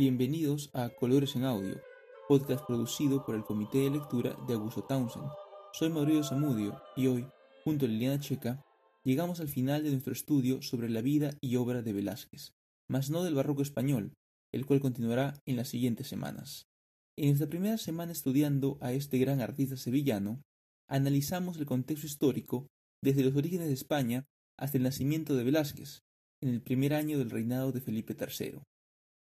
Bienvenidos a Colores en Audio, podcast producido por el Comité de Lectura de Augusto Townsend. Soy Mauricio Zamudio y hoy, junto a Liliana Checa, llegamos al final de nuestro estudio sobre la vida y obra de Velázquez, mas no del barroco español, el cual continuará en las siguientes semanas. En nuestra primera semana estudiando a este gran artista sevillano, analizamos el contexto histórico desde los orígenes de España hasta el nacimiento de Velázquez, en el primer año del reinado de Felipe III.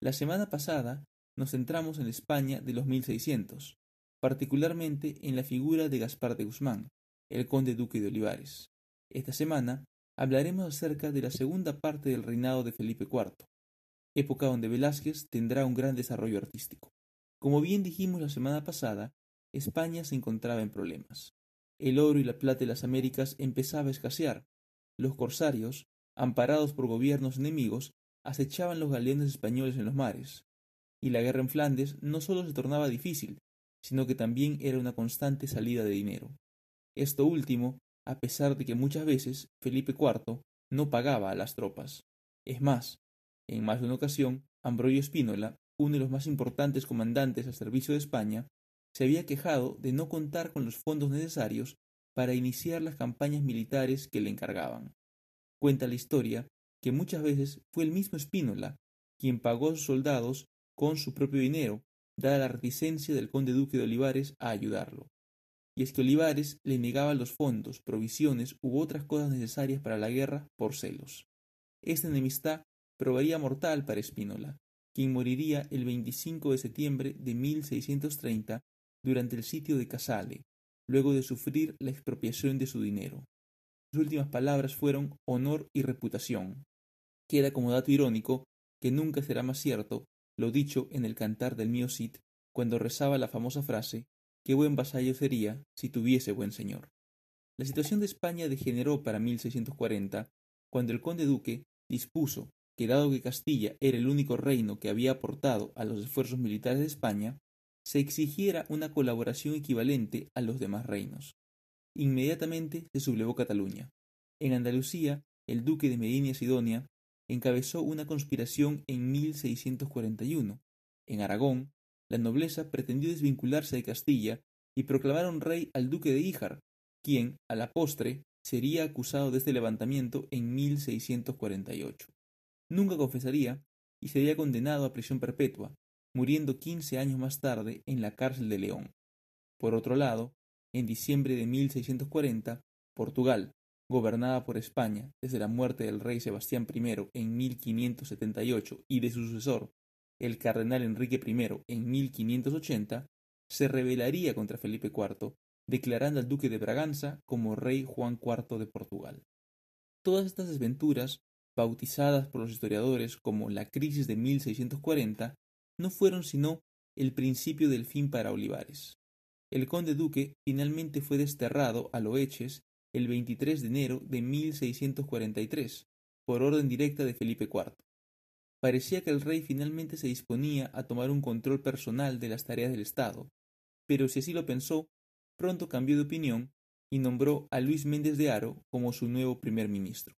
La semana pasada nos centramos en España de los 1600, particularmente en la figura de Gaspar de Guzmán, el conde duque de Olivares. Esta semana hablaremos acerca de la segunda parte del reinado de Felipe IV, época donde Velázquez tendrá un gran desarrollo artístico. Como bien dijimos la semana pasada, España se encontraba en problemas. El oro y la plata de las Américas empezaba a escasear. Los corsarios, amparados por gobiernos enemigos, acechaban los galeones españoles en los mares, y la guerra en Flandes no sólo se tornaba difícil, sino que también era una constante salida de dinero. Esto último, a pesar de que muchas veces Felipe IV no pagaba a las tropas. Es más, en más de una ocasión, Ambrogio Spínola, uno de los más importantes comandantes al servicio de España, se había quejado de no contar con los fondos necesarios para iniciar las campañas militares que le encargaban. Cuenta la historia que muchas veces fue el mismo Spínola quien pagó a sus soldados con su propio dinero, dada la reticencia del conde duque de Olivares a ayudarlo. Y es que Olivares le negaba los fondos, provisiones u otras cosas necesarias para la guerra por celos. Esta enemistad probaría mortal para Spínola, quien moriría el 25 de septiembre de 1630 durante el sitio de Casale, luego de sufrir la expropiación de su dinero. Sus últimas palabras fueron honor y reputación, Queda como dato irónico que nunca será más cierto lo dicho en el cantar del mío Cid cuando rezaba la famosa frase qué buen vasallo sería si tuviese buen señor. La situación de España degeneró para 1640 cuando el conde duque dispuso que dado que Castilla era el único reino que había aportado a los esfuerzos militares de España, se exigiera una colaboración equivalente a los demás reinos. Inmediatamente se sublevó Cataluña. En Andalucía, el duque de Medina Sidonia encabezó una conspiración en 1641. En Aragón, la nobleza pretendió desvincularse de Castilla y proclamaron rey al duque de Híjar, quien, a la postre, sería acusado de este levantamiento en 1648. Nunca confesaría y sería condenado a prisión perpetua, muriendo quince años más tarde en la cárcel de León. Por otro lado, en diciembre de 1640, Portugal, gobernada por España desde la muerte del rey Sebastián I en 1578 y de su sucesor, el cardenal Enrique I en 1580, se rebelaría contra Felipe IV, declarando al duque de Braganza como rey Juan IV de Portugal. Todas estas desventuras, bautizadas por los historiadores como la crisis de 1640, no fueron sino el principio del fin para Olivares. El conde duque finalmente fue desterrado a Loeches el 23 de enero de 1643, por orden directa de Felipe IV. Parecía que el rey finalmente se disponía a tomar un control personal de las tareas del Estado, pero si así lo pensó, pronto cambió de opinión y nombró a Luis Méndez de Haro como su nuevo primer ministro.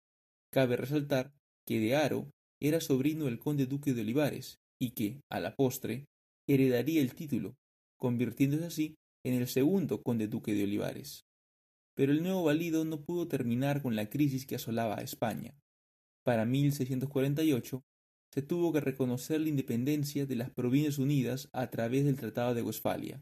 Cabe resaltar que de Haro era sobrino del conde duque de Olivares y que, a la postre, heredaría el título, convirtiéndose así en el segundo conde duque de Olivares pero el nuevo valido no pudo terminar con la crisis que asolaba a España. Para 1648 se tuvo que reconocer la independencia de las Provincias Unidas a través del Tratado de Westfalia.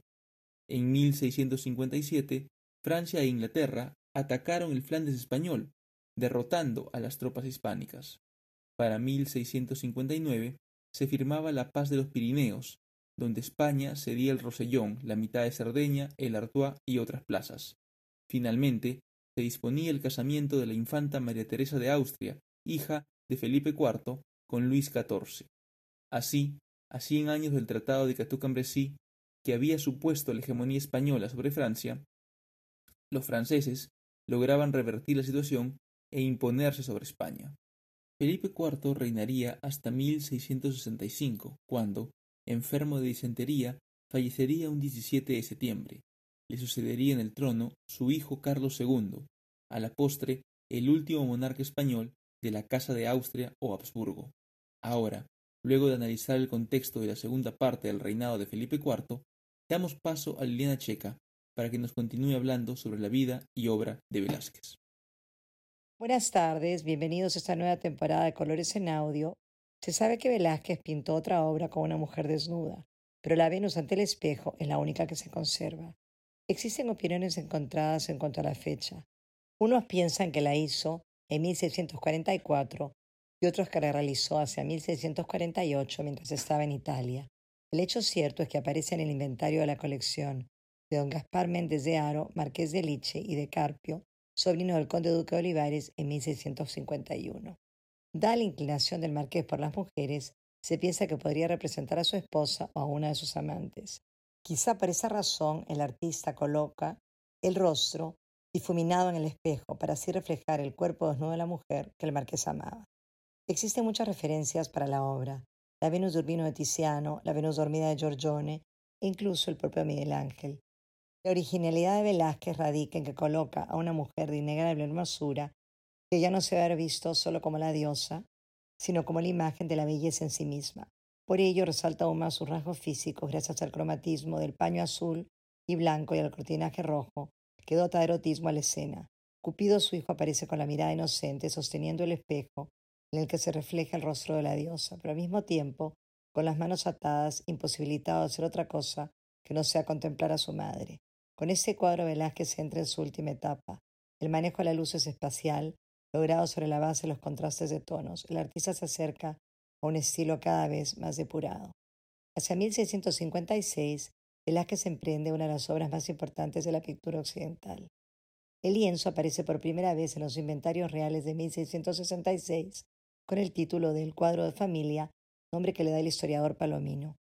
En 1657, Francia e Inglaterra atacaron el Flandes español, derrotando a las tropas hispánicas. Para 1659 se firmaba la Paz de los Pirineos, donde España cedía el Rosellón, la mitad de Cerdeña, el Artois y otras plazas. Finalmente, se disponía el casamiento de la infanta María Teresa de Austria, hija de Felipe IV, con Luis XIV. Así, a cien años del Tratado de Cateau-Cambrésis, que había supuesto la hegemonía española sobre Francia, los franceses lograban revertir la situación e imponerse sobre España. Felipe IV reinaría hasta 1665, cuando, enfermo de disentería, fallecería un 17 de septiembre, le sucedería en el trono su hijo Carlos II, a la postre el último monarca español de la Casa de Austria o Habsburgo. Ahora, luego de analizar el contexto de la segunda parte del reinado de Felipe IV, damos paso a Liliana Checa para que nos continúe hablando sobre la vida y obra de Velázquez. Buenas tardes, bienvenidos a esta nueva temporada de Colores en Audio. Se sabe que Velázquez pintó otra obra con una mujer desnuda, pero la Venus ante el espejo es la única que se conserva. Existen opiniones encontradas en cuanto a la fecha. Unos piensan que la hizo en 1644 y otros que la realizó hacia 1648 mientras estaba en Italia. El hecho cierto es que aparece en el inventario de la colección de don Gaspar Méndez de Aro, marqués de Liche y de Carpio, sobrino del conde duque de Olivares en 1651. Da la inclinación del marqués por las mujeres, se piensa que podría representar a su esposa o a una de sus amantes. Quizá por esa razón el artista coloca el rostro difuminado en el espejo para así reflejar el cuerpo desnudo de la mujer que el marqués amaba. Existen muchas referencias para la obra, la Venus de Urbino de Tiziano, la Venus dormida de Giorgione e incluso el propio Miguel Ángel. La originalidad de Velázquez radica en que coloca a una mujer de innegable hermosura que ya no se debe haber visto solo como la diosa, sino como la imagen de la belleza en sí misma. Por ello resalta aún más sus rasgos físicos gracias al cromatismo del paño azul y blanco y al cortinaje rojo, que dota de erotismo a la escena. Cupido su hijo aparece con la mirada inocente sosteniendo el espejo en el que se refleja el rostro de la diosa, pero al mismo tiempo, con las manos atadas, imposibilitado de hacer otra cosa que no sea contemplar a su madre. Con ese cuadro Velázquez entra en su última etapa. El manejo de la luz es espacial, logrado sobre la base de los contrastes de tonos. El artista se acerca a un estilo cada vez más depurado. Hacia 1656, Velázquez emprende una de las obras más importantes de la pintura occidental. El lienzo aparece por primera vez en los inventarios reales de 1666 con el título de El cuadro de familia, nombre que le da el historiador Palomino.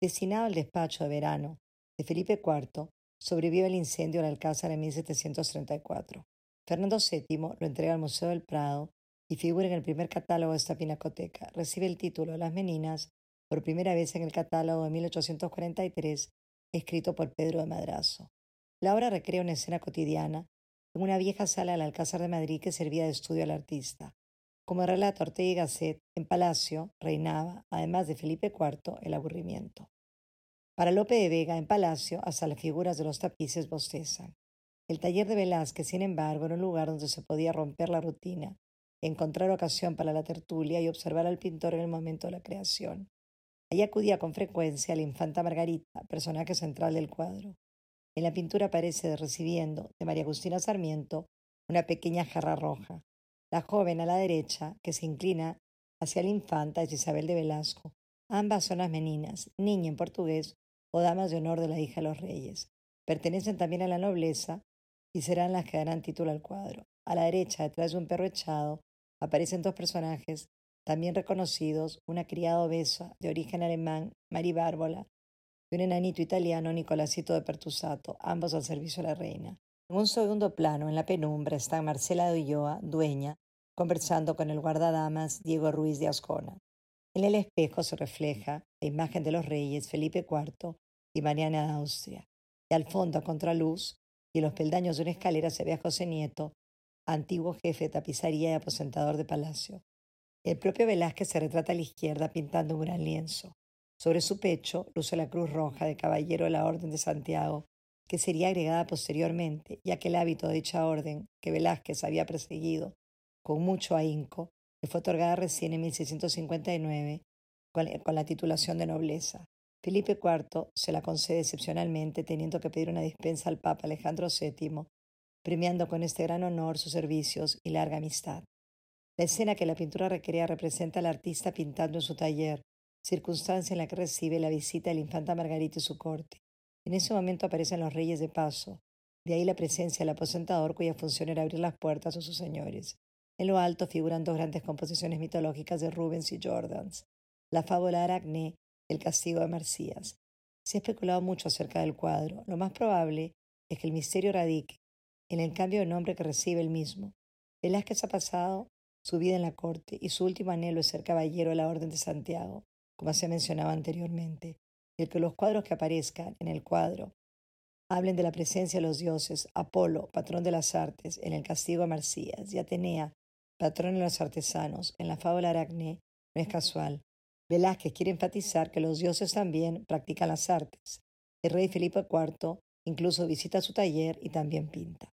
Destinado al despacho de verano de Felipe IV, sobrevive el incendio del Alcázar en 1734. Fernando VII lo entrega al Museo del Prado y figura en el primer catálogo de esta pinacoteca. Recibe el título de Las Meninas por primera vez en el catálogo de 1843, escrito por Pedro de Madrazo. La obra recrea una escena cotidiana en una vieja sala del Alcázar de Madrid que servía de estudio al artista. Como relata Ortega y Gasset, en Palacio reinaba, además de Felipe IV, el aburrimiento. Para Lope de Vega, en Palacio, hasta las figuras de los tapices bostezan. El taller de Velázquez, sin embargo, era un lugar donde se podía romper la rutina, encontrar ocasión para la tertulia y observar al pintor en el momento de la creación. Allí acudía con frecuencia la infanta Margarita, personaje central del cuadro. En la pintura aparece recibiendo de María Agustina Sarmiento una pequeña jarra roja, la joven a la derecha, que se inclina hacia la infanta, es Isabel de Velasco. Ambas son las meninas, niña en portugués o damas de honor de la hija de los reyes. Pertenecen también a la nobleza y serán las que darán título al cuadro. A la derecha, detrás de un perro echado, aparecen dos personajes también reconocidos, una criada obesa de origen alemán, Mari Bárbola, y un enanito italiano, Nicolásito de Pertusato, ambos al servicio de la reina. En un segundo plano, en la penumbra, está Marcela de Ulloa, dueña, conversando con el guardadamas Diego Ruiz de Ascona. En el espejo se refleja la imagen de los reyes Felipe IV y Mariana de Austria. Y al fondo, a contraluz, y en los peldaños de una escalera se ve a José Nieto, antiguo jefe de tapizaría y aposentador de palacio. El propio Velázquez se retrata a la izquierda pintando un gran lienzo. Sobre su pecho luce la cruz roja de caballero de la Orden de Santiago que sería agregada posteriormente, ya que el hábito de dicha orden, que Velázquez había perseguido con mucho ahínco, le fue otorgada recién en 1659 con la titulación de nobleza. Felipe IV se la concede excepcionalmente, teniendo que pedir una dispensa al Papa Alejandro VII, premiando con este gran honor sus servicios y larga amistad. La escena que la pintura recrea representa al artista pintando en su taller, circunstancia en la que recibe la visita de la infanta Margarita y su corte. En ese momento aparecen los reyes de paso, de ahí la presencia del aposentador cuya función era abrir las puertas a sus señores. En lo alto figuran dos grandes composiciones mitológicas de Rubens y Jordans, la fábula Aracné y el castigo de Marcías. Se ha especulado mucho acerca del cuadro. Lo más probable es que el misterio radique en el cambio de nombre que recibe el mismo. Velázquez ha pasado su vida en la corte y su último anhelo es ser caballero de la Orden de Santiago, como se mencionaba anteriormente el que los cuadros que aparezcan en el cuadro hablen de la presencia de los dioses, Apolo, patrón de las artes, en el castigo a Marcías, y Atenea, patrón de los artesanos, en la fábula Aracne, no es casual. Velázquez quiere enfatizar que los dioses también practican las artes. El rey Felipe IV incluso visita su taller y también pinta.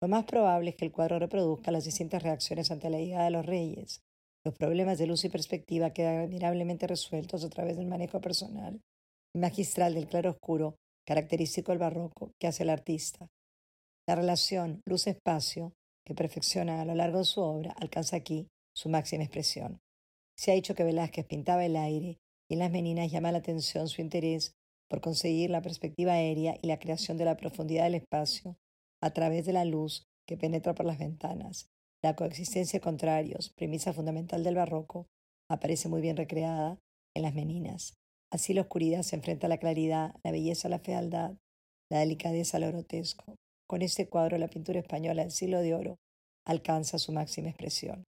Lo más probable es que el cuadro reproduzca las distintas reacciones ante la llegada de los reyes. Los problemas de luz y perspectiva quedan admirablemente resueltos a través del manejo personal y magistral del claro-oscuro característico del barroco que hace el artista. La relación luz-espacio que perfecciona a lo largo de su obra alcanza aquí su máxima expresión. Se ha dicho que Velázquez pintaba el aire y en las meninas llama la atención su interés por conseguir la perspectiva aérea y la creación de la profundidad del espacio a través de la luz que penetra por las ventanas. La coexistencia de contrarios, premisa fundamental del barroco, aparece muy bien recreada en las meninas. Así la oscuridad se enfrenta a la claridad, la belleza a la fealdad, la delicadeza a lo grotesco. Con este cuadro la pintura española del siglo de oro alcanza su máxima expresión.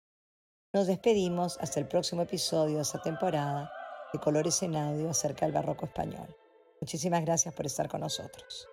Nos despedimos hasta el próximo episodio de esta temporada de Colores en Audio acerca del barroco español. Muchísimas gracias por estar con nosotros.